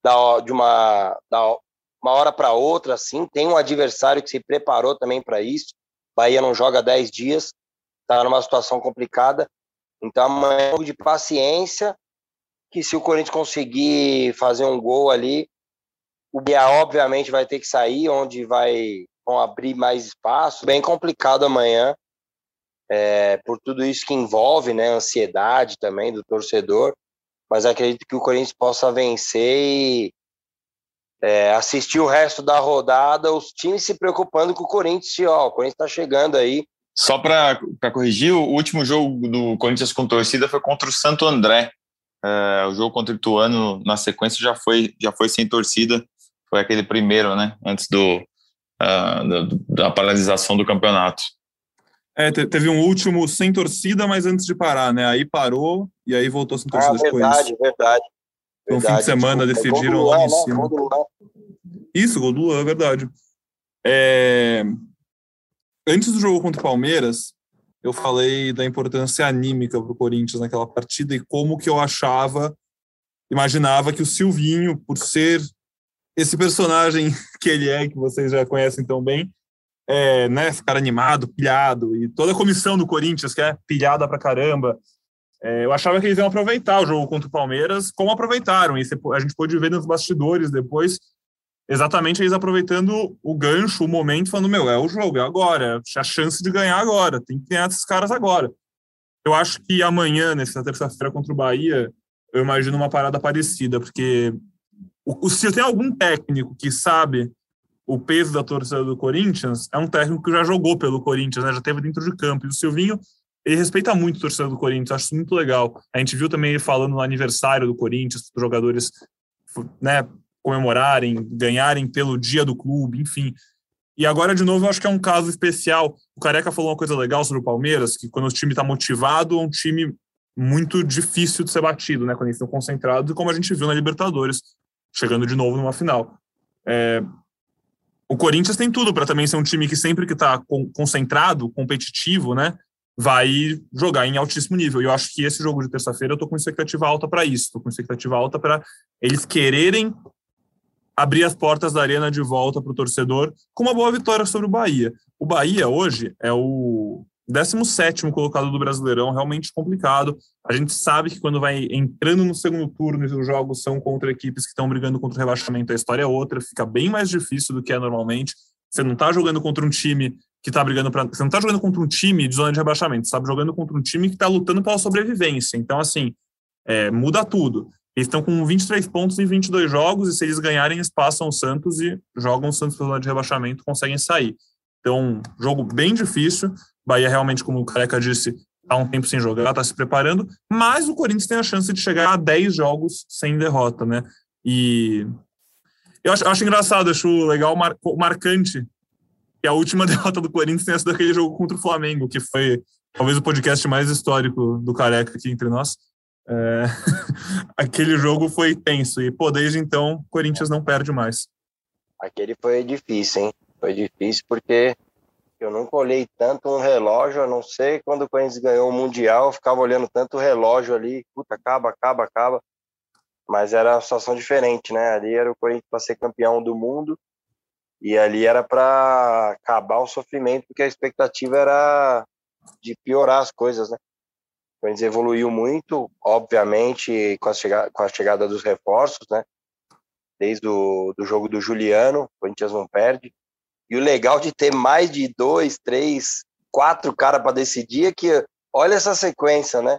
da, de uma, da, uma hora para outra, assim. Tem um adversário que se preparou também para isso. Bahia não joga 10 dias, está numa situação complicada. Então, amanhã é um de paciência, que se o Corinthians conseguir fazer um gol ali, o Bia obviamente vai ter que sair, onde vai vão abrir mais espaço. Bem complicado amanhã, é, por tudo isso que envolve, né, ansiedade também do torcedor. Mas acredito que o Corinthians possa vencer e é, assistir o resto da rodada, os times se preocupando com o Corinthians, ó, o Corinthians está chegando aí. Só para corrigir, o último jogo do Corinthians com torcida foi contra o Santo André. É, o jogo contra o Ituano, na sequência, já foi, já foi sem torcida. Foi aquele primeiro, né? Antes do, uh, da, da paralisação do campeonato. É, teve um último sem torcida, mas antes de parar, né? Aí parou e aí voltou sem torcida ah, verdade, depois. Verdade, então, fim de semana Desculpa, decidiram lá em cima. Isso, gol do Luan, é verdade. É... Antes do jogo contra o Palmeiras, eu falei da importância anímica para o Corinthians naquela partida e como que eu achava, imaginava que o Silvinho, por ser esse personagem que ele é, que vocês já conhecem tão bem, é, né, ficar animado, pilhado, e toda a comissão do Corinthians, que é pilhada pra caramba, é, eu achava que eles iam aproveitar o jogo contra o Palmeiras, como aproveitaram, e a gente pôde ver nos bastidores depois, exatamente eles aproveitando o gancho, o momento, falando, meu, é o jogo, é agora, a chance de ganhar agora, tem que ganhar esses caras agora. Eu acho que amanhã, nessa terça-feira contra o Bahia, eu imagino uma parada parecida, porque o, se tem algum técnico que sabe o peso da torcida do Corinthians, é um técnico que já jogou pelo Corinthians, né? já teve dentro de campo. E o Silvinho, ele respeita muito a torcida do Corinthians, acho isso muito legal. A gente viu também ele falando no aniversário do Corinthians, os jogadores né, comemorarem, ganharem pelo dia do clube, enfim. E agora, de novo, eu acho que é um caso especial. O Careca falou uma coisa legal sobre o Palmeiras, que quando o time está motivado, é um time muito difícil de ser batido, né? Quando eles estão concentrados, como a gente viu na Libertadores chegando de novo numa final. É, o Corinthians tem tudo para também ser um time que sempre que está concentrado, competitivo, né, vai jogar em altíssimo nível. E eu acho que esse jogo de terça-feira eu estou com expectativa alta para isso, estou com expectativa alta para eles quererem abrir as portas da arena de volta para o torcedor com uma boa vitória sobre o Bahia. O Bahia hoje é o 17 colocado do Brasileirão, realmente complicado. A gente sabe que quando vai entrando no segundo turno e os jogos são contra equipes que estão brigando contra o rebaixamento, a história é outra, fica bem mais difícil do que é normalmente. Você não está jogando contra um time que está brigando para. Você não está jogando contra um time de zona de rebaixamento, você está jogando contra um time que está lutando pela sobrevivência. Então, assim, é, muda tudo. Eles estão com 23 pontos em 22 jogos, e se eles ganharem, eles passam o Santos e jogam o Santos pela zona de rebaixamento, conseguem sair. Então, jogo bem difícil. Bahia realmente, como o Careca disse, há um tempo sem jogar, está se preparando, mas o Corinthians tem a chance de chegar a 10 jogos sem derrota, né? E eu acho, acho engraçado, acho legal, mar, marcante que a última derrota do Corinthians tenha sido aquele jogo contra o Flamengo, que foi talvez o podcast mais histórico do Careca aqui entre nós. É... aquele jogo foi tenso e, pô, desde então, o Corinthians não perde mais. Aquele foi difícil, hein? Foi difícil porque eu nunca olhei tanto um relógio, a não sei quando o Corinthians ganhou o Mundial, eu ficava olhando tanto o relógio ali, puta, acaba, acaba, acaba. Mas era uma situação diferente, né? Ali era o Corinthians para ser campeão do mundo e ali era para acabar o sofrimento, porque a expectativa era de piorar as coisas, né? O Corinthians evoluiu muito, obviamente, com a, chegada, com a chegada dos reforços, né? Desde o do jogo do Juliano, o Corinthians não perde. E o legal de ter mais de dois, três, quatro caras para decidir é que olha essa sequência, né?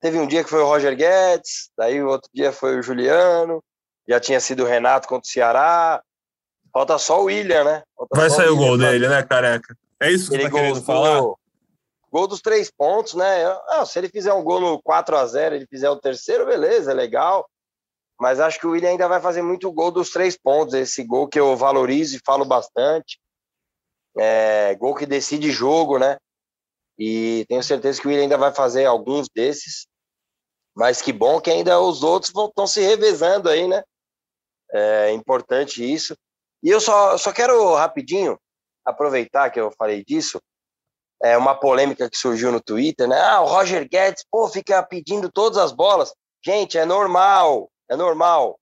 Teve um dia que foi o Roger Guedes, daí o outro dia foi o Juliano, já tinha sido o Renato contra o Ceará. Falta só o William, né? Falta Vai sair o, gol dele, né, careca? É isso que ele tá querendo falar? Gol dos três pontos, né? Ah, se ele fizer um gol no 4 a 0 ele fizer o terceiro, beleza, é legal mas acho que o William ainda vai fazer muito gol dos três pontos. Esse gol que eu valorizo e falo bastante. É, gol que decide jogo, né? E tenho certeza que o William ainda vai fazer alguns desses. Mas que bom que ainda os outros estão se revezando aí, né? É importante isso. E eu só, só quero rapidinho aproveitar que eu falei disso. é, uma polêmica que surgiu no Twitter, né? Ah, o Roger Guedes, pô, fica pedindo todas as bolas. Gente, é normal, é normal.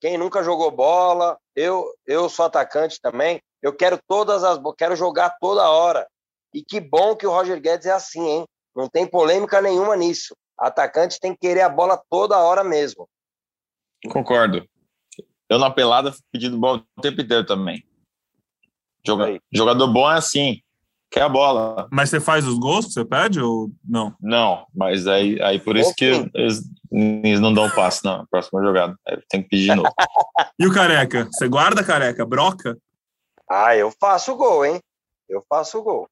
Quem nunca jogou bola, eu, eu sou atacante também, eu quero todas as quero jogar toda hora. E que bom que o Roger Guedes é assim, hein? Não tem polêmica nenhuma nisso. Atacante tem que querer a bola toda hora mesmo. Concordo. Eu na pelada pedindo bola o tempo inteiro também. Joga, jogador bom é assim quer a bola. Mas você faz os gols que você pede ou não? Não, mas aí, aí por isso que eles, eles não dão passe na próxima jogada. Tem que pedir de novo. e o careca? Você guarda careca? Broca? Ah, eu faço gol, hein? Eu faço gol.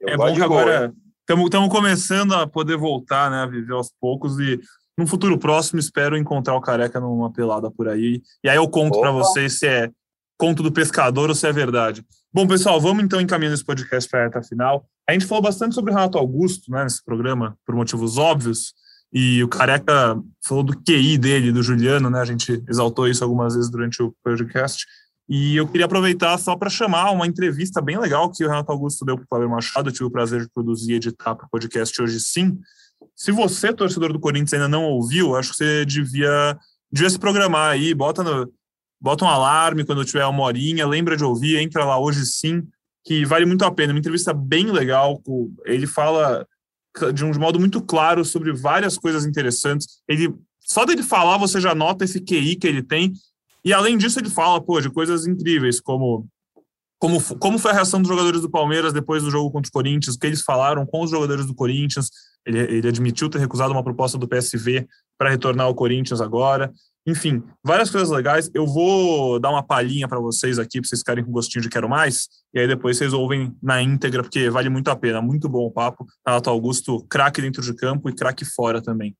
Eu é bom que agora estamos começando a poder voltar, né? A viver aos poucos e no futuro próximo espero encontrar o careca numa pelada por aí. E aí eu conto para vocês se é conto do pescador ou se é verdade. Bom, pessoal, vamos então encaminhando esse podcast para a reta final. A gente falou bastante sobre o Renato Augusto né, nesse programa, por motivos óbvios, e o Careca falou do QI dele, do Juliano, né? A gente exaltou isso algumas vezes durante o podcast. E eu queria aproveitar só para chamar uma entrevista bem legal que o Renato Augusto deu para o Fábio Machado. Eu tive o prazer de produzir e editar para o podcast hoje sim. Se você, torcedor do Corinthians, ainda não ouviu, acho que você devia, devia se programar aí, bota no, bota um alarme quando tiver uma horinha, lembra de ouvir, entra lá hoje sim, que vale muito a pena. Uma entrevista bem legal, ele fala de um modo muito claro sobre várias coisas interessantes. Ele só dele falar você já nota esse QI que ele tem. E além disso ele fala, pô, de coisas incríveis, como como, como foi a reação dos jogadores do Palmeiras depois do jogo contra o Corinthians, o que eles falaram com os jogadores do Corinthians. Ele, ele admitiu ter recusado uma proposta do PSV para retornar ao Corinthians agora. Enfim, várias coisas legais. Eu vou dar uma palhinha para vocês aqui, para vocês ficarem com gostinho de quero mais. E aí depois vocês ouvem na íntegra, porque vale muito a pena. Muito bom o papo. Renato Augusto, craque dentro de campo e craque fora também.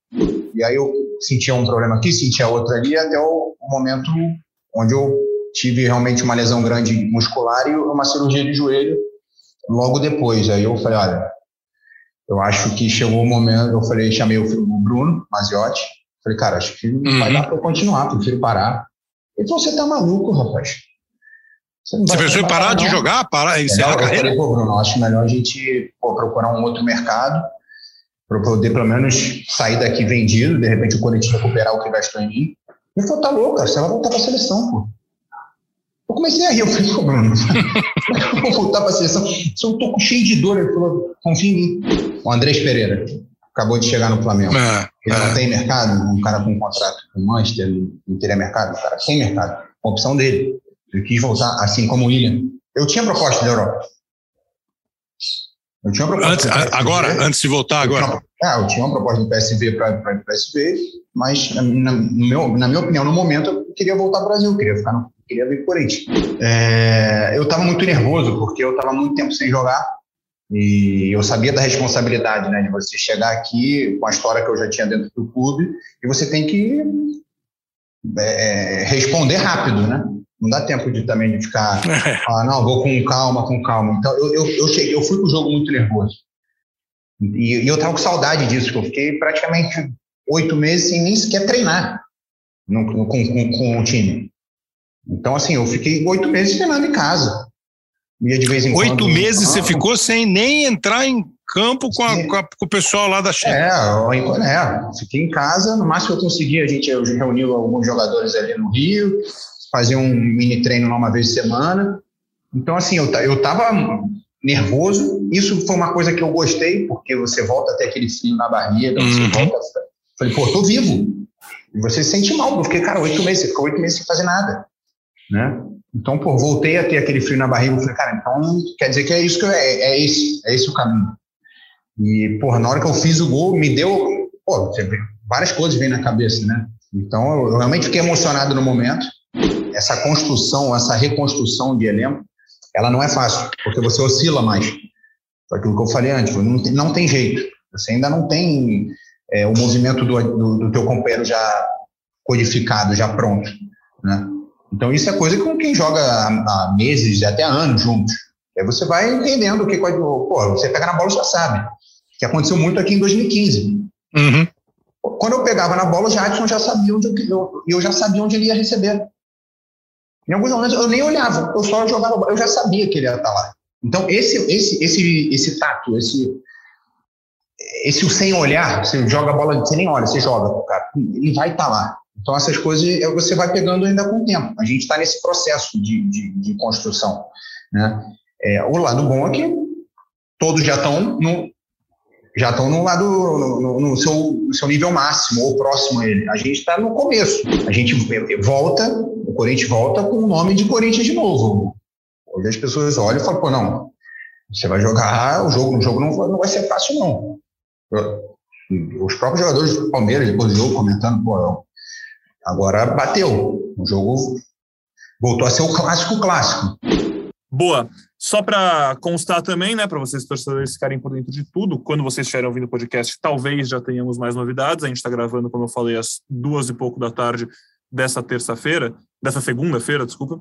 E aí eu sentia um problema aqui, sentia outro ali, até o momento onde eu tive realmente uma lesão grande muscular e uma cirurgia de joelho logo depois. Aí eu falei, olha, eu acho que chegou o momento, eu falei, chamei o Bruno Maziotti, Falei, cara, acho que não uhum. vai dar para eu continuar, prefiro parar. Ele falou, você tá maluco, rapaz. Você, você pensou em parar, de jogar, parar, encerrar a carreira? Eu falei, pô, Bruno, acho melhor a gente pô, procurar um outro mercado para poder pelo menos sair daqui vendido, de repente o Corinthians recuperar o que gastou em mim. Ele falou, tá louco, cara, você vai voltar para a seleção, pô. Comecei a rir, eu falei, pô, Bruno, eu vou voltar para a seleção. Eu tô cheio de dor. Ele falou, confia em mim. O Andrés Pereira acabou de chegar no Flamengo. É, ele é. não tem mercado, um cara com um contrato com o Manchester, não teria mercado, o cara tem mercado. A opção dele. Ele quis voltar, assim como o William. Eu tinha proposta da Europa. Eu tinha proposta. Antes, agora, antes de voltar, agora. Eu tinha, é, eu tinha uma proposta do PSV para o PSV, mas, na, na, meu, na minha opinião, no momento, eu queria voltar ao Brasil, eu queria ficar no, queria vir Corinthians. É, eu estava muito nervoso, porque eu estava muito tempo sem jogar e eu sabia da responsabilidade, né, de você chegar aqui com a história que eu já tinha dentro do clube e você tem que é, responder rápido, né? Não dá tempo de também de ficar, ah, não, vou com calma, com calma. Então eu, eu, eu cheguei, eu fui pro jogo muito nervoso e, e eu tava com saudade disso, que eu fiquei praticamente oito meses sem nem sequer treinar no, com, com, com o time. Então assim, eu fiquei oito meses treinando em casa. Ia de vez em Oito quando, meses você ficou sem nem entrar em campo com, a, com, a, com, o pessoal lá da China. É, é, fiquei em casa, no máximo eu consegui, a gente reuniu alguns jogadores ali no Rio, fazia um mini treino lá uma vez por semana. Então, assim, eu, eu tava nervoso, isso foi uma coisa que eu gostei, porque você volta até aquele frio na barriga, uhum. você volta. Falei, pô, tô vivo. E você se sente mal, porque, cara, oito meses, você ficou oito meses sem fazer nada. Né? Então, pô, voltei a ter aquele frio na barriga. Falei, cara, então quer dizer que é isso que eu, é, é esse, é esse o caminho. E, porra, na hora que eu fiz o gol, me deu, pô, várias coisas vêm na cabeça, né? Então, eu, eu realmente fiquei emocionado no momento. Essa construção, essa reconstrução de elenco, ela não é fácil, porque você oscila mais. Aquilo que eu falei antes, não tem, não tem jeito. Você ainda não tem é, o movimento do, do, do teu companheiro já codificado, já pronto, né? Então, isso é coisa com quem joga há, meses, até anos juntos. Aí você vai entendendo o que pode. Pô, você pega na bola já sabe. Que aconteceu muito aqui em 2015. Uhum. Quando eu pegava na bola, o Jadson já sabia onde eu, eu já sabia onde ele ia receber. Em alguns momentos eu nem olhava, eu só jogava, eu já sabia que ele ia estar lá. Então, esse, esse, esse, esse tato, esse, esse sem olhar, você joga a bola, você nem olha, você joga, cara, ele vai estar lá. Então, essas coisas é, você vai pegando ainda com o tempo. A gente está nesse processo de, de, de construção. Né? É, o lado bom é que todos já estão no, já estão no lado no, no, seu, no seu nível máximo ou próximo a ele. A gente está no começo. A gente volta, o Corinthians volta com o nome de Corinthians de novo. Hoje as pessoas olham e falam, pô, não, você vai jogar, o jogo, o jogo não, não vai ser fácil, não. Os próprios jogadores do Palmeiras, depois do jogo, comentando, pô, agora bateu. O jogo voltou a ser o clássico clássico. Boa. Só para constar também, né, para vocês torcedores ficarem por dentro de tudo, quando vocês estiverem ouvindo o podcast, talvez já tenhamos mais novidades. A gente está gravando, como eu falei, às duas e pouco da tarde dessa terça-feira, dessa segunda-feira, desculpa.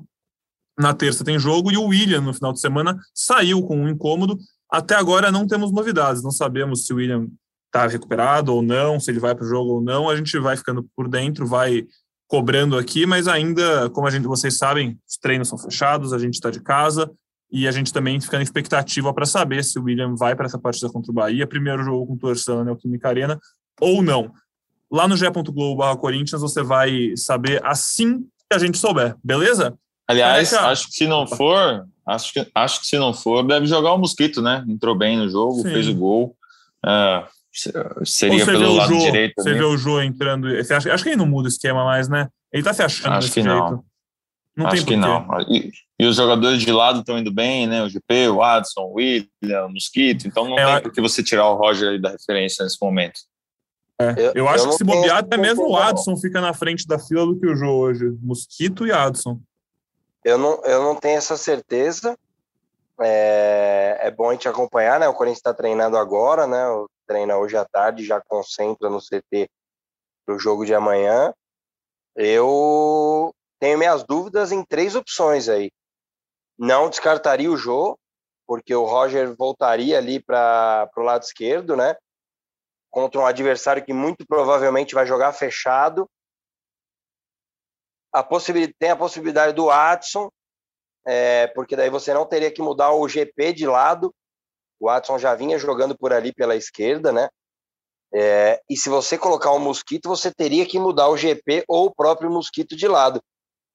Na terça tem jogo e o William, no final de semana, saiu com um incômodo. Até agora não temos novidades, não sabemos se o William está recuperado ou não, se ele vai para o jogo ou não. A gente vai ficando por dentro, vai cobrando aqui, mas ainda, como a gente, vocês sabem, os treinos são fechados, a gente está de casa e a gente também fica na expectativa para saber se o William vai para essa partida contra o Bahia, primeiro jogo com torcida na Neoquímica Arena ou não. Lá no ge.globo Corinthians você vai saber assim que a gente souber, beleza? Aliás, acho que se não for, acho que, acho que se não for, deve jogar o Mosquito, né? Entrou bem no jogo, Sim. fez o gol. Uh, seria pelo lado Jô, direito. Você vê o Jô entrando. Acha, acho que ele não muda o esquema mais, né? Ele tá se achando acho que jeito. Não. Não acho que não. E, e, os jogadores de lado estão indo bem, né? O GP, o Adson, o William, o Mosquito. Então não é, tem por que você tirar o Roger da referência nesse momento. É, eu, eu, acho eu que se bobear, até mesmo o Adson fica na frente da fila do que o Jô hoje. Mosquito e Adson. Eu não, eu não tenho essa certeza. É, é bom a gente acompanhar, né? O Corinthians está treinando agora, né? treina hoje à tarde, já concentra no CT para o jogo de amanhã. Eu tenho minhas dúvidas em três opções aí. Não descartaria o Jô, porque o Roger voltaria ali para o lado esquerdo, né? Contra um adversário que muito provavelmente vai jogar fechado. A possibilidade, tem a possibilidade do Watson, é, porque daí você não teria que mudar o GP de lado o Watson já vinha jogando por ali pela esquerda, né? É, e se você colocar o Mosquito, você teria que mudar o GP ou o próprio Mosquito de lado.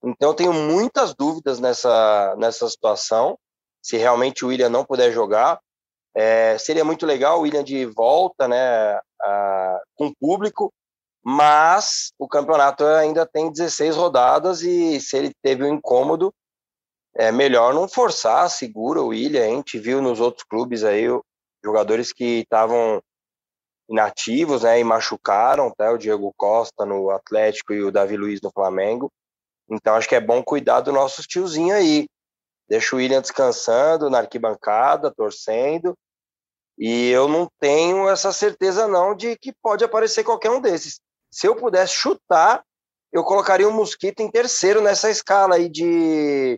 Então, eu tenho muitas dúvidas nessa, nessa situação. Se realmente o William não puder jogar, é, seria muito legal o William de volta, né, a, com público, mas o campeonato ainda tem 16 rodadas e se ele teve um incômodo, é melhor não forçar, segura o William. A gente viu nos outros clubes aí jogadores que estavam inativos, né, e machucaram, tá? o Diego Costa no Atlético e o Davi Luiz no Flamengo. Então acho que é bom cuidar do nosso tiozinho aí. Deixa o William descansando na arquibancada, torcendo. E eu não tenho essa certeza não de que pode aparecer qualquer um desses. Se eu pudesse chutar, eu colocaria o Mosquito em terceiro nessa escala aí de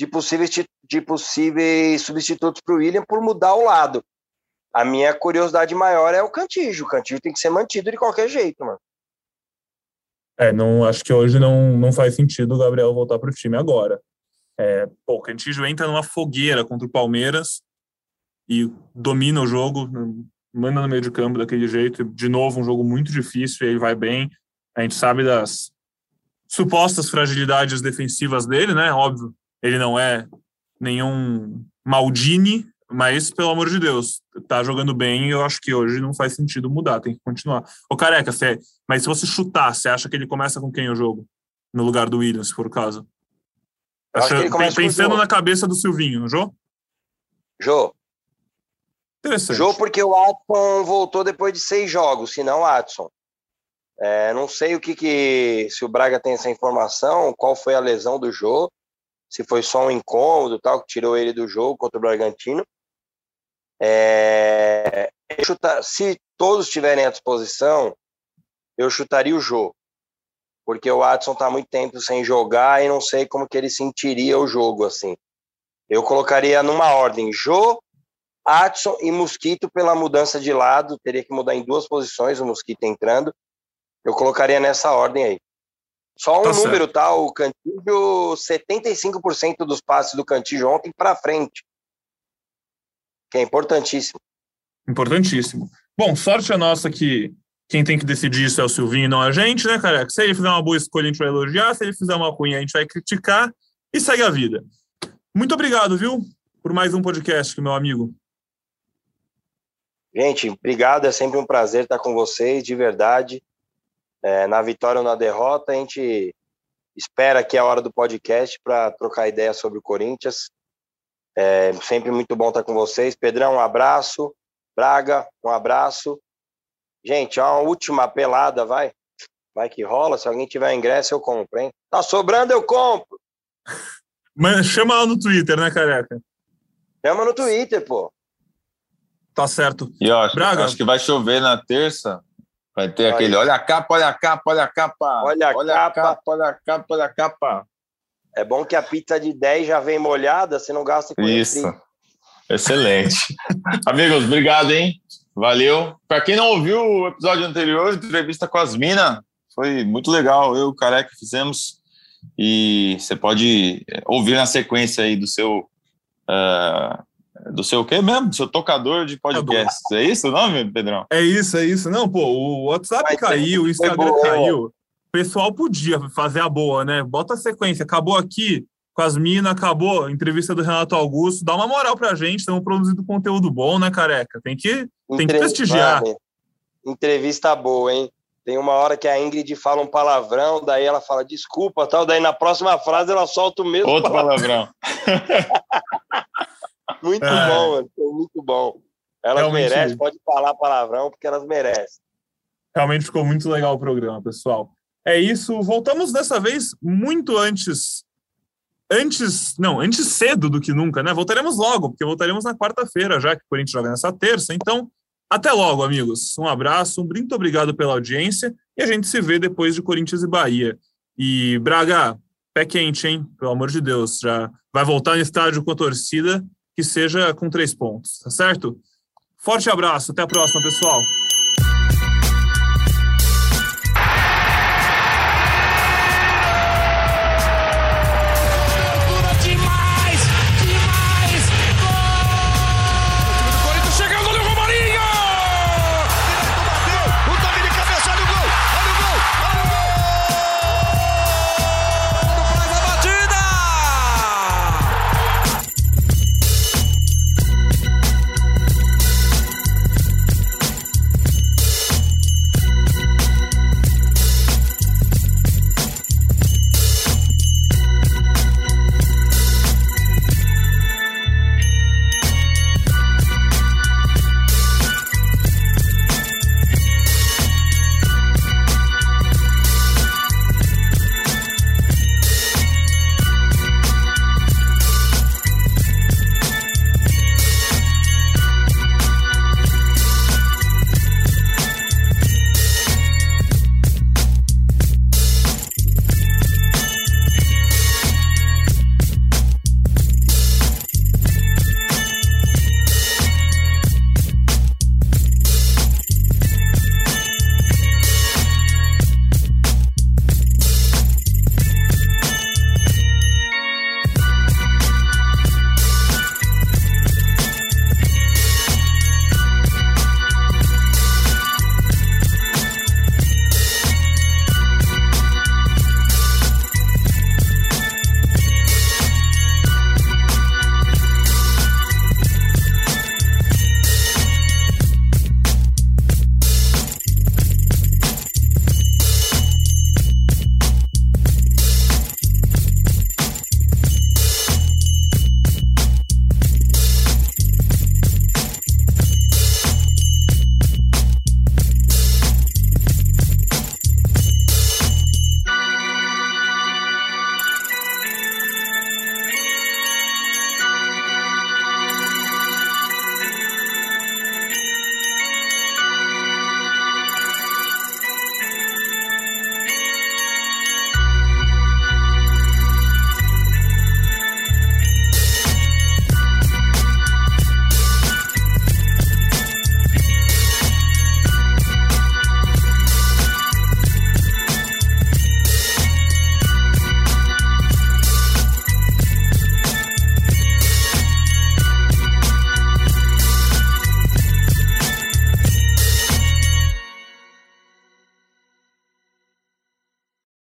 de possíveis, de possíveis substitutos para o William por mudar o lado. A minha curiosidade maior é o Cantígio. O Cantígio tem que ser mantido de qualquer jeito, mano. É, não, acho que hoje não, não faz sentido o Gabriel voltar para o time agora. É, pô, o Cantígio entra numa fogueira contra o Palmeiras e domina o jogo, manda no meio de campo daquele jeito. De novo, um jogo muito difícil, e ele vai bem. A gente sabe das supostas fragilidades defensivas dele, né? Óbvio, ele não é nenhum Maldini, mas, pelo amor de Deus, tá jogando bem e eu acho que hoje não faz sentido mudar, tem que continuar. Ô, Careca, você, mas se você chutar, você acha que ele começa com quem o jogo? No lugar do Williams, se for o caso? Acha, pensando na cabeça do Silvinho, Jô? Jô. Interessante. Jô, porque o Adson voltou depois de seis jogos, se não Adson. É, não sei o que, que se o Braga tem essa informação, qual foi a lesão do Jô se foi só um incômodo tal que tirou ele do jogo contra o Bragantino. É, chutar, se todos estiverem à disposição, eu chutaria o jogo, porque o Watson está muito tempo sem jogar e não sei como que ele sentiria o jogo assim. Eu colocaria numa ordem Jô, Adson e Mosquito pela mudança de lado, teria que mudar em duas posições o Mosquito entrando. Eu colocaria nessa ordem aí. Só um tá número, certo. tá? O Cantillo, 75% dos passes do Cantillo ontem para frente. que é importantíssimo. Importantíssimo. Bom, sorte a nossa que quem tem que decidir isso é o Silvinho e não a gente, né, careca? Se ele fizer uma boa escolha, a gente vai elogiar, se ele fizer uma ruim, a gente vai criticar e segue a vida. Muito obrigado, viu, por mais um podcast, meu amigo. Gente, obrigado, é sempre um prazer estar com vocês, de verdade. É, na vitória ou na derrota, a gente espera que é a hora do podcast para trocar ideia sobre o Corinthians. É sempre muito bom estar com vocês. Pedrão, um abraço. Braga, um abraço. Gente, uma última pelada, vai. Vai que rola. Se alguém tiver ingresso, eu compro, hein? Tá sobrando, eu compro. Mas chama lá no Twitter, né, careca? Chama no Twitter, pô. Tá certo. E ó, Braga. acho que vai chover na terça. Vai ter olha. aquele, olha a capa, olha a capa, olha a capa. Olha a olha capa. A capa, olha a capa, olha a capa. É bom que a pizza de 10 já vem molhada, você não gasta com Isso. Excelente. Amigos, obrigado, hein? Valeu. Para quem não ouviu o episódio anterior, entrevista com as minas, foi muito legal. Eu e o Careca fizemos. E você pode é, ouvir na sequência aí do seu. Uh, do seu o quê mesmo? Do seu tocador de podcast. É isso o nome, Pedrão? É isso, é isso. Não, pô, o WhatsApp Mas caiu, o Instagram caiu. O pessoal podia fazer a boa, né? Bota a sequência. Acabou aqui com as minas, acabou. Entrevista do Renato Augusto. Dá uma moral pra gente. Estamos produzindo conteúdo bom, né, careca? Tem que, tem que prestigiar. Entrevista boa, hein? Tem uma hora que a Ingrid fala um palavrão, daí ela fala desculpa, tal, daí na próxima frase ela solta o mesmo Outro palavrão. muito é. bom, mano. Foi muito bom. Elas Realmente... merecem, pode falar palavrão, porque elas merecem. Realmente ficou muito legal o programa, pessoal. É isso. Voltamos dessa vez muito antes. Antes, não, antes cedo do que nunca, né? Voltaremos logo, porque voltaremos na quarta-feira, já que o Corinthians joga nessa terça. Então, até logo, amigos. Um abraço, um muito obrigado pela audiência e a gente se vê depois de Corinthians e Bahia. E Braga, pé quente, hein? Pelo amor de Deus, já vai voltar no estádio com a torcida, que seja com três pontos, tá certo? Forte abraço, até a próxima, pessoal.